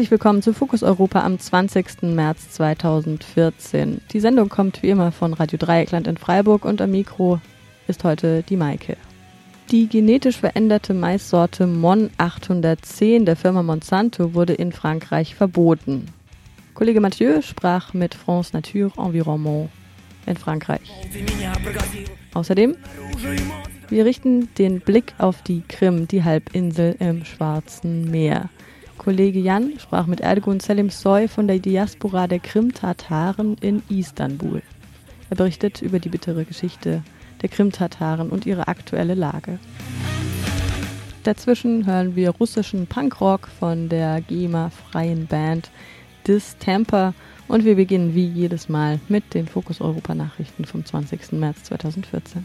Herzlich willkommen zu Fokus Europa am 20. März 2014. Die Sendung kommt wie immer von Radio Dreieckland in Freiburg und am Mikro ist heute die Maike. Die genetisch veränderte Maissorte Mon 810 der Firma Monsanto wurde in Frankreich verboten. Kollege Mathieu sprach mit France Nature Environnement in Frankreich. Außerdem, wir richten den Blick auf die Krim, die Halbinsel im Schwarzen Meer. Kollege Jan sprach mit Erdogan Selim Soy von der Diaspora der Krim-Tataren in Istanbul. Er berichtet über die bittere Geschichte der Krim-Tataren und ihre aktuelle Lage. Dazwischen hören wir russischen Punkrock von der GEMA-freien Band Distemper und wir beginnen wie jedes Mal mit den Fokus Europa Nachrichten vom 20. März 2014.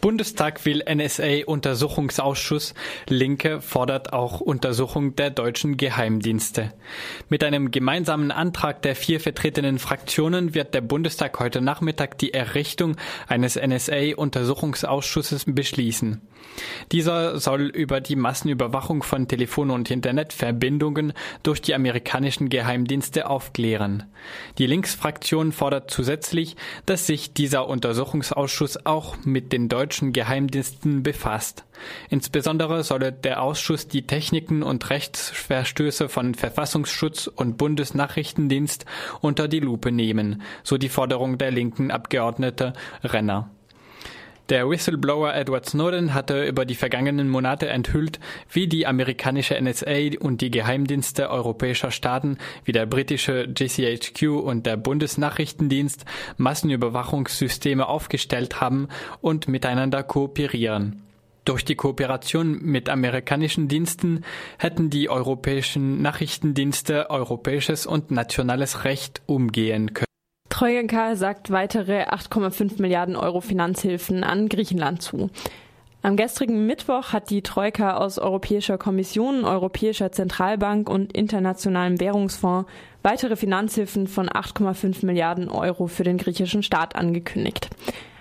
Bundestag will NSA-Untersuchungsausschuss. Linke fordert auch Untersuchung der deutschen Geheimdienste. Mit einem gemeinsamen Antrag der vier vertretenen Fraktionen wird der Bundestag heute Nachmittag die Errichtung eines NSA-Untersuchungsausschusses beschließen. Dieser soll über die Massenüberwachung von Telefon- und Internetverbindungen durch die amerikanischen Geheimdienste aufklären. Die Linksfraktion fordert zusätzlich, dass sich dieser Untersuchungsausschuss auch mit den deutschen Geheimdiensten befasst. Insbesondere solle der Ausschuss die Techniken und Rechtsverstöße von Verfassungsschutz und Bundesnachrichtendienst unter die Lupe nehmen, so die Forderung der linken Abgeordnete Renner. Der Whistleblower Edward Snowden hatte über die vergangenen Monate enthüllt, wie die amerikanische NSA und die Geheimdienste europäischer Staaten wie der britische GCHQ und der Bundesnachrichtendienst Massenüberwachungssysteme aufgestellt haben und miteinander kooperieren. Durch die Kooperation mit amerikanischen Diensten hätten die europäischen Nachrichtendienste europäisches und nationales Recht umgehen können. Troika sagt weitere 8,5 Milliarden Euro Finanzhilfen an Griechenland zu. Am gestrigen Mittwoch hat die Troika aus Europäischer Kommission, Europäischer Zentralbank und Internationalem Währungsfonds weitere Finanzhilfen von 8,5 Milliarden Euro für den griechischen Staat angekündigt.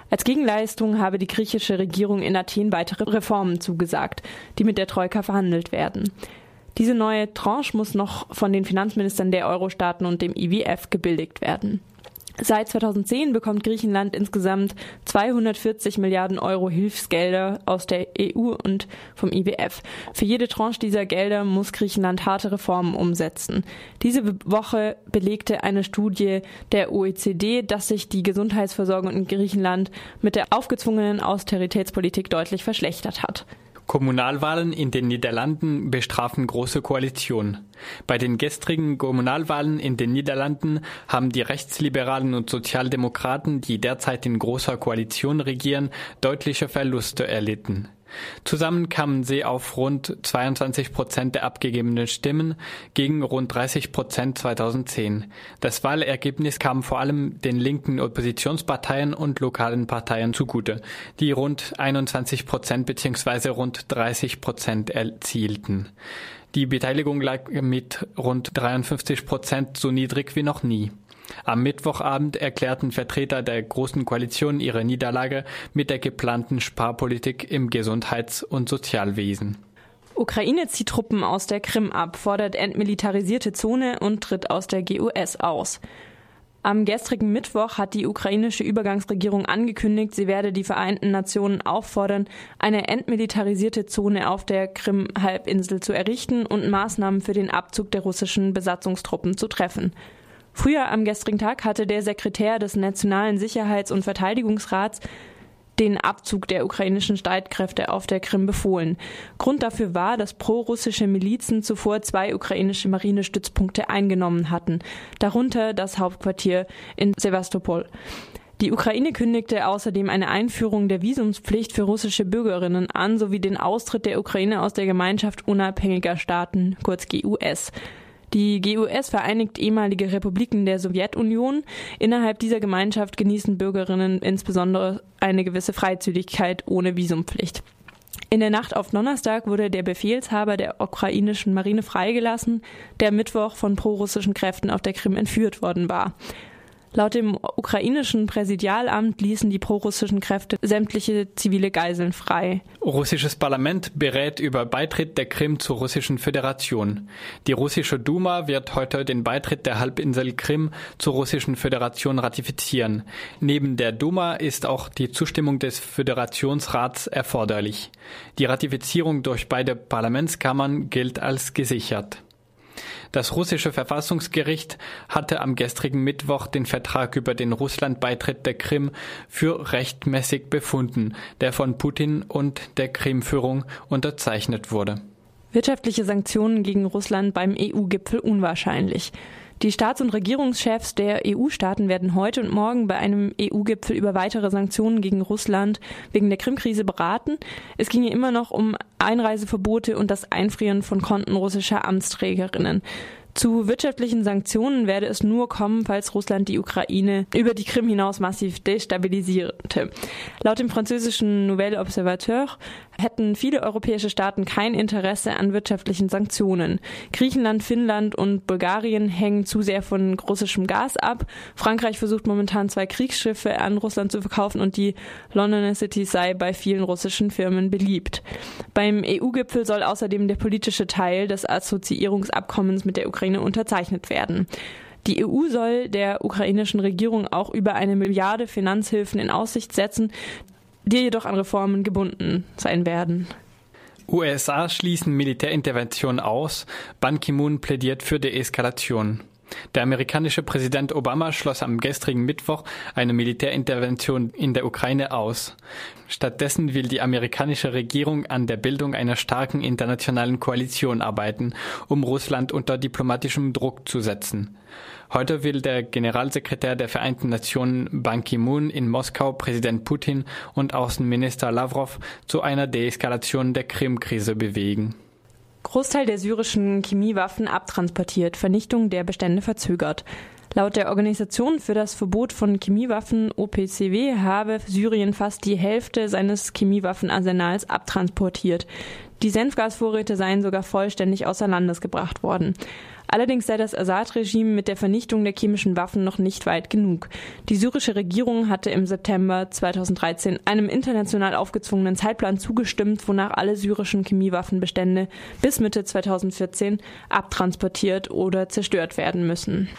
Als Gegenleistung habe die griechische Regierung in Athen weitere Reformen zugesagt, die mit der Troika verhandelt werden. Diese neue Tranche muss noch von den Finanzministern der Euro-Staaten und dem IWF gebilligt werden. Seit 2010 bekommt Griechenland insgesamt 240 Milliarden Euro Hilfsgelder aus der EU und vom IWF. Für jede Tranche dieser Gelder muss Griechenland harte Reformen umsetzen. Diese Woche belegte eine Studie der OECD, dass sich die Gesundheitsversorgung in Griechenland mit der aufgezwungenen Austeritätspolitik deutlich verschlechtert hat. Kommunalwahlen in den Niederlanden bestrafen große Koalition. Bei den gestrigen Kommunalwahlen in den Niederlanden haben die Rechtsliberalen und Sozialdemokraten, die derzeit in großer Koalition regieren, deutliche Verluste erlitten. Zusammen kamen sie auf rund 22 Prozent der abgegebenen Stimmen gegen rund 30 Prozent 2010. Das Wahlergebnis kam vor allem den linken Oppositionsparteien und lokalen Parteien zugute, die rund 21 Prozent bzw. rund 30 Prozent erzielten. Die Beteiligung lag mit rund 53 Prozent so niedrig wie noch nie. Am Mittwochabend erklärten Vertreter der Großen Koalition ihre Niederlage mit der geplanten Sparpolitik im Gesundheits- und Sozialwesen. Ukraine zieht Truppen aus der Krim ab, fordert entmilitarisierte Zone und tritt aus der GUS aus. Am gestrigen Mittwoch hat die ukrainische Übergangsregierung angekündigt, sie werde die Vereinten Nationen auffordern, eine entmilitarisierte Zone auf der Krim-Halbinsel zu errichten und Maßnahmen für den Abzug der russischen Besatzungstruppen zu treffen. Früher am gestrigen Tag hatte der Sekretär des Nationalen Sicherheits- und Verteidigungsrats den Abzug der ukrainischen Streitkräfte auf der Krim befohlen. Grund dafür war, dass prorussische Milizen zuvor zwei ukrainische Marinestützpunkte eingenommen hatten, darunter das Hauptquartier in Sevastopol. Die Ukraine kündigte außerdem eine Einführung der Visumspflicht für russische Bürgerinnen an, sowie den Austritt der Ukraine aus der Gemeinschaft unabhängiger Staaten, kurz GUS. Die GUS vereinigt ehemalige Republiken der Sowjetunion. Innerhalb dieser Gemeinschaft genießen Bürgerinnen insbesondere eine gewisse Freizügigkeit ohne Visumpflicht. In der Nacht auf Donnerstag wurde der Befehlshaber der ukrainischen Marine freigelassen, der Mittwoch von prorussischen Kräften auf der Krim entführt worden war. Laut dem ukrainischen Präsidialamt ließen die prorussischen Kräfte sämtliche zivile Geiseln frei. Russisches Parlament berät über Beitritt der Krim zur Russischen Föderation. Die russische Duma wird heute den Beitritt der Halbinsel Krim zur Russischen Föderation ratifizieren. Neben der Duma ist auch die Zustimmung des Föderationsrats erforderlich. Die Ratifizierung durch beide Parlamentskammern gilt als gesichert. Das russische Verfassungsgericht hatte am gestrigen Mittwoch den Vertrag über den Russlandbeitritt der Krim für rechtmäßig befunden, der von Putin und der Krimführung unterzeichnet wurde. Wirtschaftliche Sanktionen gegen Russland beim EU-Gipfel unwahrscheinlich. Die Staats- und Regierungschefs der EU-Staaten werden heute und morgen bei einem EU-Gipfel über weitere Sanktionen gegen Russland wegen der Krim-Krise beraten. Es ginge immer noch um Einreiseverbote und das Einfrieren von Konten russischer Amtsträgerinnen. Zu wirtschaftlichen Sanktionen werde es nur kommen, falls Russland die Ukraine über die Krim hinaus massiv destabilisierte. Laut dem französischen Nouvelle Observateur hätten viele europäische Staaten kein Interesse an wirtschaftlichen Sanktionen. Griechenland, Finnland und Bulgarien hängen zu sehr von russischem Gas ab. Frankreich versucht momentan zwei Kriegsschiffe an Russland zu verkaufen und die Londoner City sei bei vielen russischen Firmen beliebt. Beim EU-Gipfel soll außerdem der politische Teil des Assoziierungsabkommens mit der Ukraine unterzeichnet werden. Die EU soll der ukrainischen Regierung auch über eine Milliarde Finanzhilfen in Aussicht setzen, die jedoch an Reformen gebunden sein werden. USA schließen Militärintervention aus. Ban Ki-moon plädiert für Deeskalation. Der amerikanische Präsident Obama schloss am gestrigen Mittwoch eine Militärintervention in der Ukraine aus. Stattdessen will die amerikanische Regierung an der Bildung einer starken internationalen Koalition arbeiten, um Russland unter diplomatischem Druck zu setzen. Heute will der Generalsekretär der Vereinten Nationen Ban Ki-moon in Moskau Präsident Putin und Außenminister Lavrov zu einer Deeskalation der Krim-Krise bewegen. Großteil der syrischen Chemiewaffen abtransportiert, Vernichtung der Bestände verzögert. Laut der Organisation für das Verbot von Chemiewaffen OPCW habe Syrien fast die Hälfte seines Chemiewaffenarsenals abtransportiert. Die Senfgasvorräte seien sogar vollständig außer Landes gebracht worden. Allerdings sei das Assad-Regime mit der Vernichtung der chemischen Waffen noch nicht weit genug. Die syrische Regierung hatte im September 2013 einem international aufgezwungenen Zeitplan zugestimmt, wonach alle syrischen Chemiewaffenbestände bis Mitte 2014 abtransportiert oder zerstört werden müssen.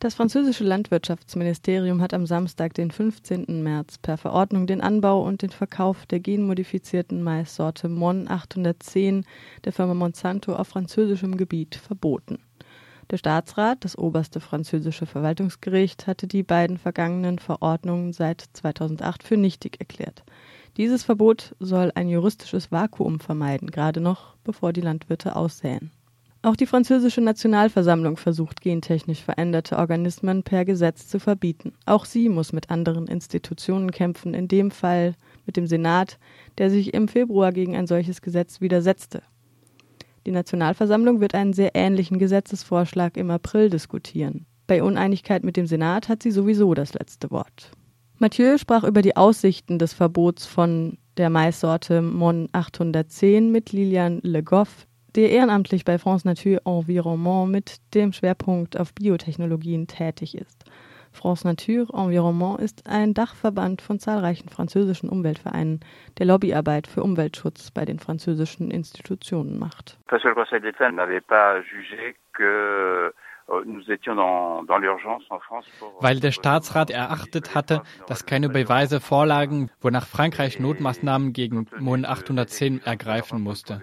Das französische Landwirtschaftsministerium hat am Samstag, den 15. März, per Verordnung den Anbau und den Verkauf der genmodifizierten Maissorte Mon 810 der Firma Monsanto auf französischem Gebiet verboten. Der Staatsrat, das oberste französische Verwaltungsgericht, hatte die beiden vergangenen Verordnungen seit 2008 für nichtig erklärt. Dieses Verbot soll ein juristisches Vakuum vermeiden, gerade noch bevor die Landwirte aussäen. Auch die französische Nationalversammlung versucht, gentechnisch veränderte Organismen per Gesetz zu verbieten. Auch sie muss mit anderen Institutionen kämpfen, in dem Fall mit dem Senat, der sich im Februar gegen ein solches Gesetz widersetzte. Die Nationalversammlung wird einen sehr ähnlichen Gesetzesvorschlag im April diskutieren. Bei Uneinigkeit mit dem Senat hat sie sowieso das letzte Wort. Mathieu sprach über die Aussichten des Verbots von der Maissorte Mon 810 mit Lilian Le Goff, der ehrenamtlich bei France Nature Environnement mit dem Schwerpunkt auf Biotechnologien tätig ist. France Nature Environnement ist ein Dachverband von zahlreichen französischen Umweltvereinen, der Lobbyarbeit für Umweltschutz bei den französischen Institutionen macht. Parce que le Conseil d'État n'avait pas jugé que weil der Staatsrat erachtet hatte, dass keine Beweise vorlagen, wonach Frankreich Notmaßnahmen gegen Mon 810 ergreifen musste.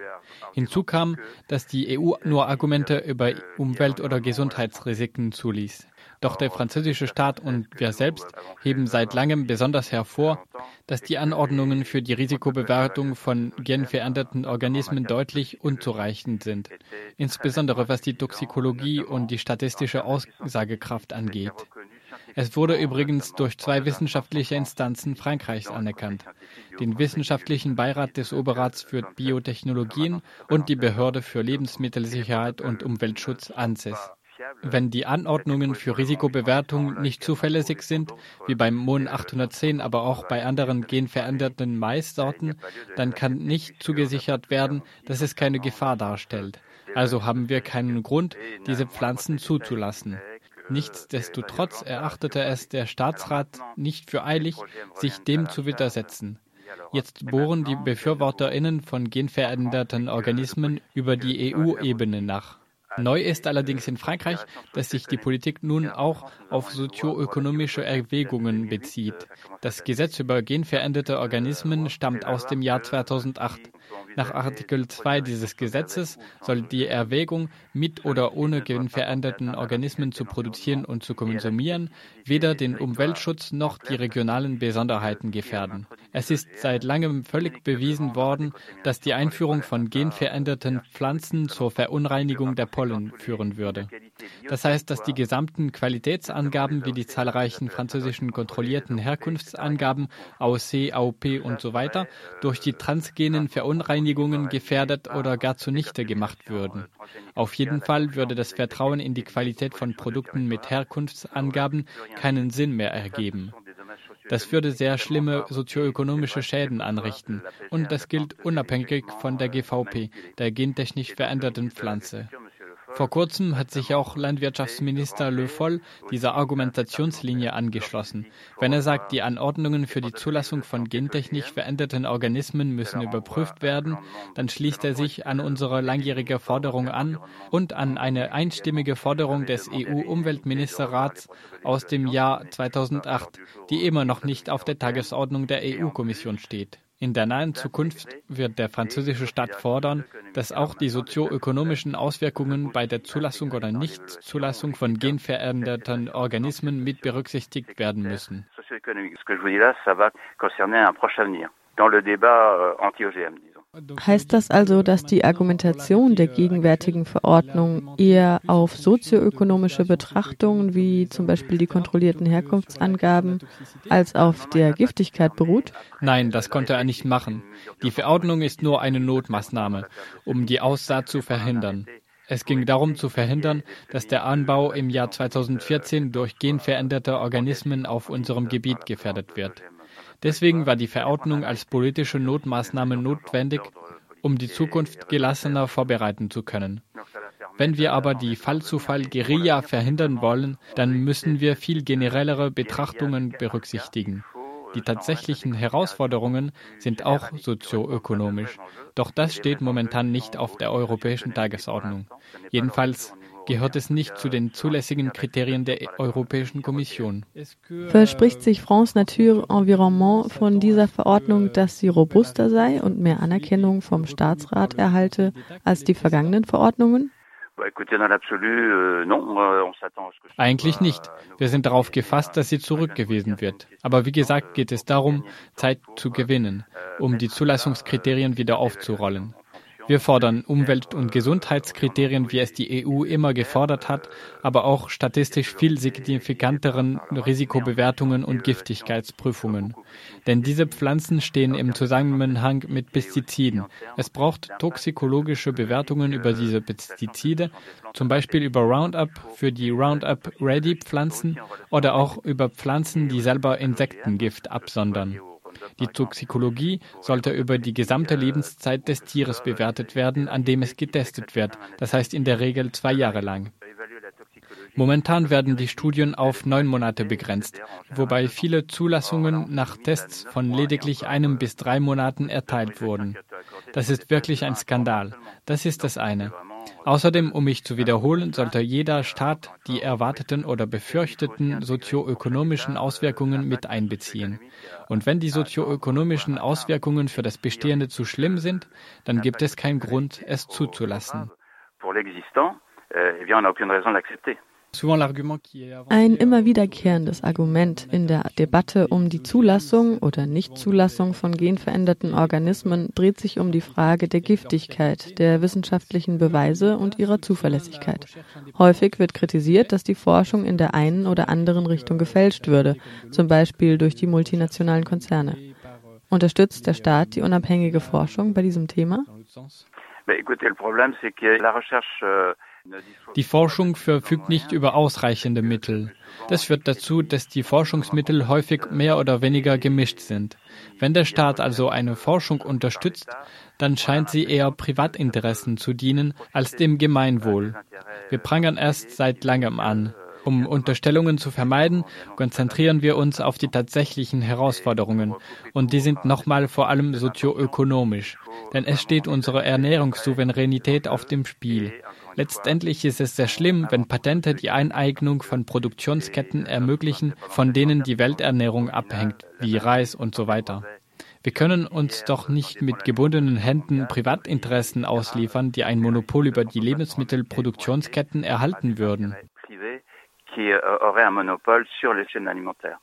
Hinzu kam, dass die EU nur Argumente über Umwelt- oder Gesundheitsrisiken zuließ. Doch der französische Staat und wir selbst heben seit langem besonders hervor, dass die Anordnungen für die Risikobewertung von genveränderten Organismen deutlich unzureichend sind, insbesondere was die Toxikologie und die statistische Aussagekraft angeht. Es wurde übrigens durch zwei wissenschaftliche Instanzen Frankreichs anerkannt, den Wissenschaftlichen Beirat des Oberrats für Biotechnologien und die Behörde für Lebensmittelsicherheit und Umweltschutz ANSES. Wenn die Anordnungen für Risikobewertung nicht zuverlässig sind, wie beim Mon 810, aber auch bei anderen genveränderten Maissorten, dann kann nicht zugesichert werden, dass es keine Gefahr darstellt. Also haben wir keinen Grund, diese Pflanzen zuzulassen. Nichtsdestotrotz erachtete es der Staatsrat nicht für eilig, sich dem zu widersetzen. Jetzt bohren die BefürworterInnen von genveränderten Organismen über die EU-Ebene nach. Neu ist allerdings in Frankreich, dass sich die Politik nun auch auf sozioökonomische Erwägungen bezieht. Das Gesetz über genveränderte Organismen stammt aus dem Jahr 2008. Nach Artikel 2 dieses Gesetzes soll die Erwägung, mit oder ohne genveränderten Organismen zu produzieren und zu konsumieren, weder den Umweltschutz noch die regionalen Besonderheiten gefährden. Es ist seit langem völlig bewiesen worden, dass die Einführung von genveränderten Pflanzen zur Verunreinigung der Pollen führen würde. Das heißt, dass die gesamten Qualitätsangaben wie die zahlreichen französischen kontrollierten Herkunftsangaben AOC, AOP und so weiter durch die transgenen Verunreinigungen gefährdet oder gar zunichte gemacht würden. Auf jeden Fall würde das Vertrauen in die Qualität von Produkten mit Herkunftsangaben keinen Sinn mehr ergeben. Das würde sehr schlimme sozioökonomische Schäden anrichten und das gilt unabhängig von der GVP, der gentechnisch veränderten Pflanze. Vor kurzem hat sich auch Landwirtschaftsminister Le Foll dieser Argumentationslinie angeschlossen. Wenn er sagt, die Anordnungen für die Zulassung von gentechnisch veränderten Organismen müssen überprüft werden, dann schließt er sich an unsere langjährige Forderung an und an eine einstimmige Forderung des EU-Umweltministerrats aus dem Jahr 2008, die immer noch nicht auf der Tagesordnung der EU-Kommission steht. In der nahen Zukunft wird der französische Staat fordern, dass auch die sozioökonomischen Auswirkungen bei der Zulassung oder Nichtzulassung von genveränderten Organismen mit berücksichtigt werden müssen. Heißt das also, dass die Argumentation der gegenwärtigen Verordnung eher auf sozioökonomische Betrachtungen wie zum Beispiel die kontrollierten Herkunftsangaben als auf der Giftigkeit beruht? Nein, das konnte er nicht machen. Die Verordnung ist nur eine Notmaßnahme, um die Aussaat zu verhindern. Es ging darum zu verhindern, dass der Anbau im Jahr 2014 durch genveränderte Organismen auf unserem Gebiet gefährdet wird. Deswegen war die Verordnung als politische Notmaßnahme notwendig, um die Zukunft gelassener vorbereiten zu können. Wenn wir aber die Fall-zu-Fall-Guerilla verhindern wollen, dann müssen wir viel generellere Betrachtungen berücksichtigen. Die tatsächlichen Herausforderungen sind auch sozioökonomisch. Doch das steht momentan nicht auf der europäischen Tagesordnung. Jedenfalls gehört es nicht zu den zulässigen Kriterien der Europäischen Kommission. Verspricht sich France Nature Environnement von dieser Verordnung, dass sie robuster sei und mehr Anerkennung vom Staatsrat erhalte als die vergangenen Verordnungen? Euh, Eigentlich nicht. Wir sind darauf gefasst, dass sie zurückgewiesen wird. Aber wie gesagt geht es darum, Zeit zu gewinnen, um die Zulassungskriterien wieder aufzurollen. Wir fordern Umwelt- und Gesundheitskriterien, wie es die EU immer gefordert hat, aber auch statistisch viel signifikanteren Risikobewertungen und Giftigkeitsprüfungen. Denn diese Pflanzen stehen im Zusammenhang mit Pestiziden. Es braucht toxikologische Bewertungen über diese Pestizide, zum Beispiel über Roundup für die Roundup Ready Pflanzen oder auch über Pflanzen, die selber Insektengift absondern. Die Toxikologie sollte über die gesamte Lebenszeit des Tieres bewertet werden, an dem es getestet wird, das heißt in der Regel zwei Jahre lang. Momentan werden die Studien auf neun Monate begrenzt, wobei viele Zulassungen nach Tests von lediglich einem bis drei Monaten erteilt wurden. Das ist wirklich ein Skandal. Das ist das eine. Außerdem, um mich zu wiederholen, sollte jeder Staat die erwarteten oder befürchteten sozioökonomischen Auswirkungen mit einbeziehen. Und wenn die sozioökonomischen Auswirkungen für das Bestehende zu schlimm sind, dann gibt es keinen Grund, es zuzulassen. Ein immer wiederkehrendes Argument in der Debatte um die Zulassung oder Nichtzulassung von genveränderten Organismen dreht sich um die Frage der Giftigkeit, der wissenschaftlichen Beweise und ihrer Zuverlässigkeit. Häufig wird kritisiert, dass die Forschung in der einen oder anderen Richtung gefälscht würde, zum Beispiel durch die multinationalen Konzerne. Unterstützt der Staat die unabhängige Forschung bei diesem Thema? Die Forschung verfügt nicht über ausreichende Mittel. Das führt dazu, dass die Forschungsmittel häufig mehr oder weniger gemischt sind. Wenn der Staat also eine Forschung unterstützt, dann scheint sie eher Privatinteressen zu dienen als dem Gemeinwohl. Wir prangern erst seit langem an. Um Unterstellungen zu vermeiden, konzentrieren wir uns auf die tatsächlichen Herausforderungen. Und die sind nochmal vor allem sozioökonomisch. Denn es steht unsere Ernährungssouveränität auf dem Spiel. Letztendlich ist es sehr schlimm, wenn Patente die Eineignung von Produktionsketten ermöglichen, von denen die Welternährung abhängt, wie Reis und so weiter. Wir können uns doch nicht mit gebundenen Händen Privatinteressen ausliefern, die ein Monopol über die Lebensmittelproduktionsketten erhalten würden. qui aurait un monopole sur les chaînes alimentaires.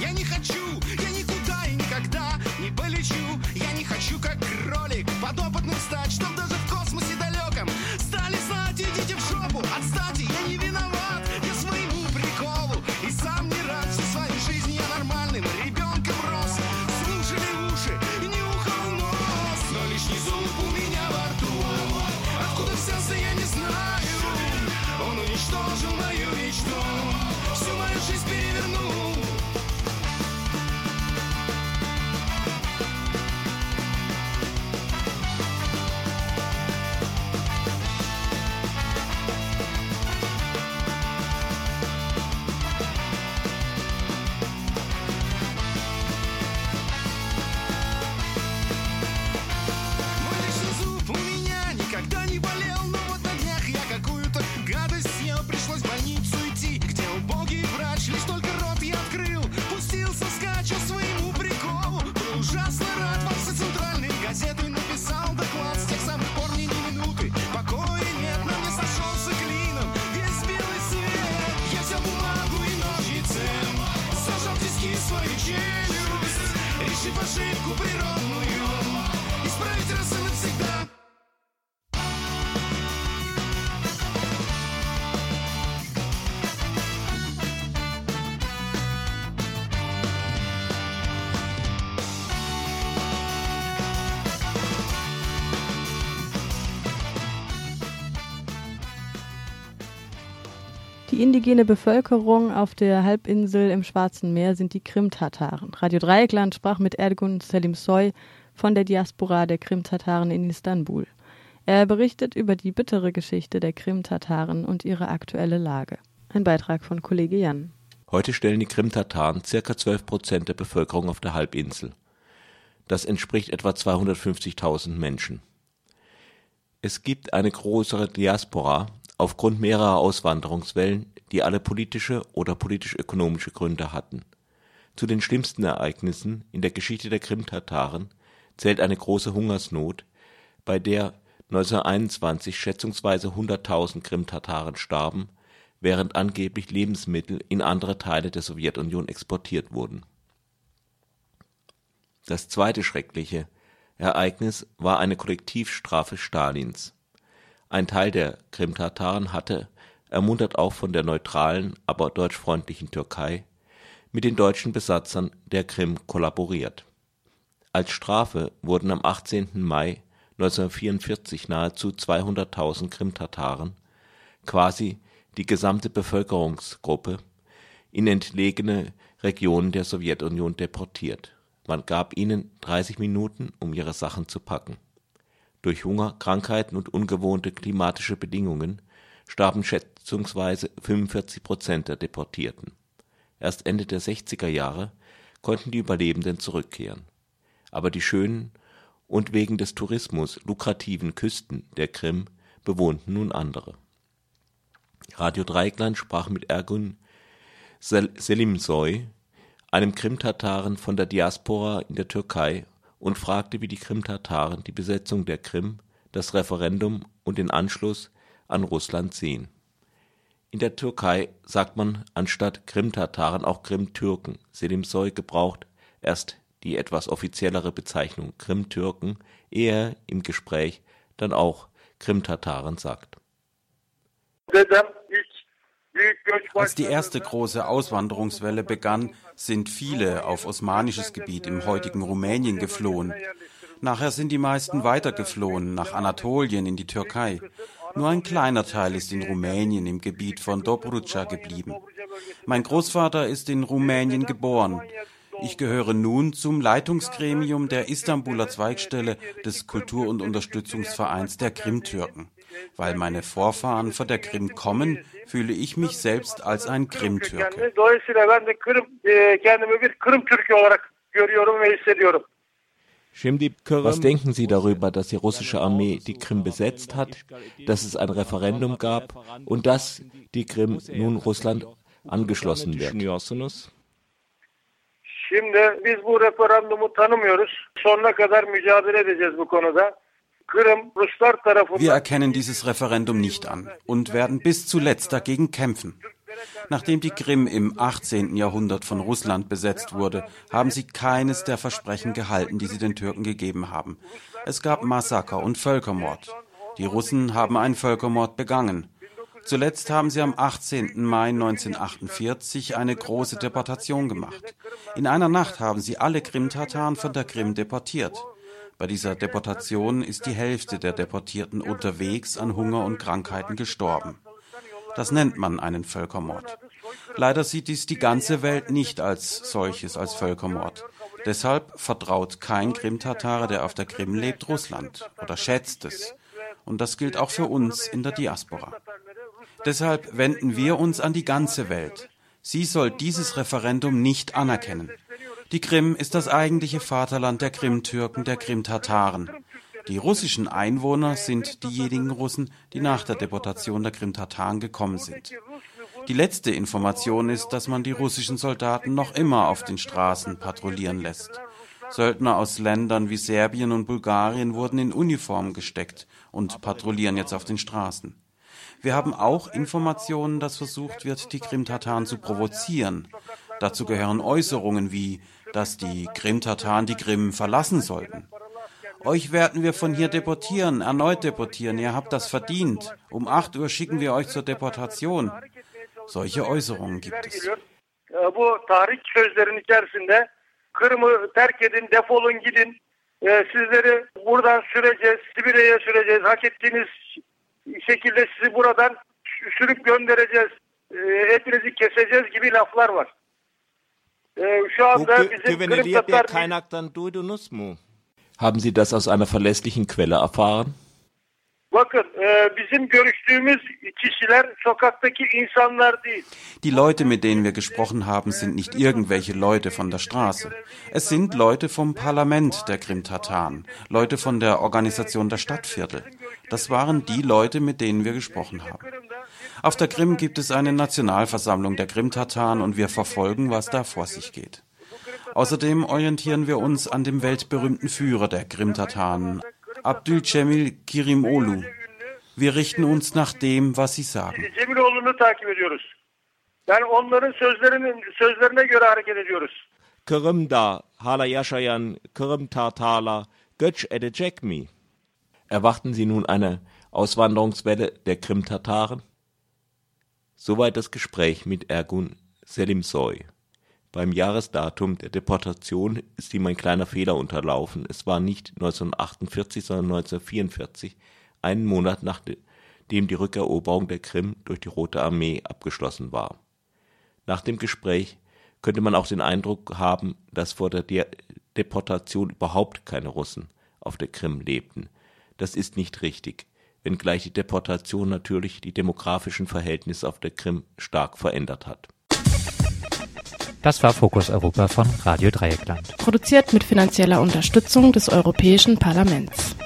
Я не хочу Die indigene Bevölkerung auf der Halbinsel im Schwarzen Meer sind die Krim-Tataren. Radio Dreieckland sprach mit Ergun Selimsoy von der Diaspora der Krim-Tataren in Istanbul. Er berichtet über die bittere Geschichte der Krim-Tataren und ihre aktuelle Lage. Ein Beitrag von Kollege Jan. Heute stellen die Krim-Tataren ca. 12 Prozent der Bevölkerung auf der Halbinsel. Das entspricht etwa 250.000 Menschen. Es gibt eine größere Diaspora aufgrund mehrerer Auswanderungswellen, die alle politische oder politisch-ökonomische Gründe hatten. Zu den schlimmsten Ereignissen in der Geschichte der Krim-Tataren zählt eine große Hungersnot, bei der 1921 schätzungsweise 100.000 Krim-Tataren starben, während angeblich Lebensmittel in andere Teile der Sowjetunion exportiert wurden. Das zweite schreckliche Ereignis war eine Kollektivstrafe Stalins. Ein Teil der Krimtataren hatte, ermuntert auch von der neutralen, aber deutschfreundlichen Türkei, mit den deutschen Besatzern der Krim kollaboriert. Als Strafe wurden am 18. Mai 1944 nahezu 200.000 Krimtataren, quasi die gesamte Bevölkerungsgruppe, in entlegene Regionen der Sowjetunion deportiert. Man gab ihnen 30 Minuten, um ihre Sachen zu packen. Durch Hunger, Krankheiten und ungewohnte klimatische Bedingungen starben schätzungsweise 45 Prozent der Deportierten. Erst Ende der 60er Jahre konnten die Überlebenden zurückkehren. Aber die schönen und wegen des Tourismus lukrativen Küsten der Krim bewohnten nun andere. Radio Dreieckland sprach mit Ergun Selimsoy, einem Krimtataren von der Diaspora in der Türkei und fragte, wie die Krimtataren die Besetzung der Krim, das Referendum und den Anschluss an Russland sehen. In der Türkei sagt man anstatt Krimtataren auch Krimtürken. Selimsoy gebraucht erst die etwas offiziellere Bezeichnung Krimtürken, ehe er im Gespräch dann auch Krimtataren sagt. Als die erste große Auswanderungswelle begann, sind viele auf osmanisches Gebiet im heutigen Rumänien geflohen. Nachher sind die meisten weitergeflohen nach Anatolien in die Türkei. Nur ein kleiner Teil ist in Rumänien im Gebiet von Dobrudscha geblieben. Mein Großvater ist in Rumänien geboren. Ich gehöre nun zum Leitungsgremium der Istanbuler Zweigstelle des Kultur- und Unterstützungsvereins der Krimtürken. Weil meine Vorfahren von der Krim kommen, fühle ich mich selbst als ein Krimtürke. Was denken Sie darüber, dass die russische Armee die Krim besetzt hat, dass es ein Referendum gab und dass die Krim nun Russland angeschlossen wird? Şimdi biz bu referandumu tanımıyoruz. Sonuna kadar mücadele edeceğiz bu konuda. Wir erkennen dieses Referendum nicht an und werden bis zuletzt dagegen kämpfen. Nachdem die Krim im 18. Jahrhundert von Russland besetzt wurde, haben sie keines der Versprechen gehalten, die sie den Türken gegeben haben. Es gab Massaker und Völkermord. Die Russen haben einen Völkermord begangen. Zuletzt haben sie am 18. Mai 1948 eine große Deportation gemacht. In einer Nacht haben sie alle Krim-Tataren von der Krim deportiert. Bei dieser Deportation ist die Hälfte der Deportierten unterwegs an Hunger und Krankheiten gestorben. Das nennt man einen Völkermord. Leider sieht dies die ganze Welt nicht als solches, als Völkermord. Deshalb vertraut kein Krim-Tatare, der auf der Krim lebt, Russland oder schätzt es. Und das gilt auch für uns in der Diaspora. Deshalb wenden wir uns an die ganze Welt. Sie soll dieses Referendum nicht anerkennen. Die Krim ist das eigentliche Vaterland der Krimtürken, der Krimtataren. Die russischen Einwohner sind diejenigen Russen, die nach der Deportation der Krimtataren gekommen sind. Die letzte Information ist, dass man die russischen Soldaten noch immer auf den Straßen patrouillieren lässt. Söldner aus Ländern wie Serbien und Bulgarien wurden in Uniform gesteckt und patrouillieren jetzt auf den Straßen. Wir haben auch Informationen, dass versucht wird, die Krimtataren zu provozieren. Dazu gehören Äußerungen wie dass die Krim-Tataren die Krim verlassen sollten. Euch werden wir von hier deportieren, erneut deportieren. Ihr habt das verdient. Um 8 Uhr schicken wir euch zur Deportation. Solche Äußerungen gibt es. Bu tarih sözlerin içerisinde Kırım'ı terk edin, defolun gidin. Sizleri buradan süreceğiz, Sibirya'ya süreceğiz. Hak ettiğiniz şekilde sizi buradan sürüp göndereceğiz hepinizi keseceğiz gibi laflar var. Şu anda bizim Kırım Tatar... kaynaktan duydunuz mu? Haben Sie das aus einer verlässlichen Quelle erfahren? Bakın e, bizim görüştüğümüz kişiler sokaktaki insanlar değil. Die Leute, mit denen wir gesprochen haben, sind nicht irgendwelche Leute von der Straße. Es sind Leute vom Parlament der Krim-Tataren, Leute von der Organisation der Stadtviertel. Das waren die Leute, mit denen wir gesprochen haben. Auf der Krim gibt es eine Nationalversammlung der Krim-Tataren und wir verfolgen, was da vor sich geht. Außerdem orientieren wir uns an dem weltberühmten Führer der Krim-Tataren, Abdülcemil Kirimolu. Wir richten uns nach dem, was sie sagen. Kırım'da hala yaşayan Kırım Tartarlar göç edecek mi? Erwarten Sie nun eine Auswanderungswelle der Krim-Tataren? Soweit das Gespräch mit Ergun Selimsoy. Beim Jahresdatum der Deportation ist ihm ein kleiner Fehler unterlaufen. Es war nicht 1948, sondern 1944, einen Monat nachdem die Rückeroberung der Krim durch die Rote Armee abgeschlossen war. Nach dem Gespräch könnte man auch den Eindruck haben, dass vor der De Deportation überhaupt keine Russen auf der Krim lebten. Das ist nicht richtig, wenngleich die Deportation natürlich die demografischen Verhältnisse auf der Krim stark verändert hat. Das war Fokus Europa von Radio Dreieckland. Produziert mit finanzieller Unterstützung des Europäischen Parlaments.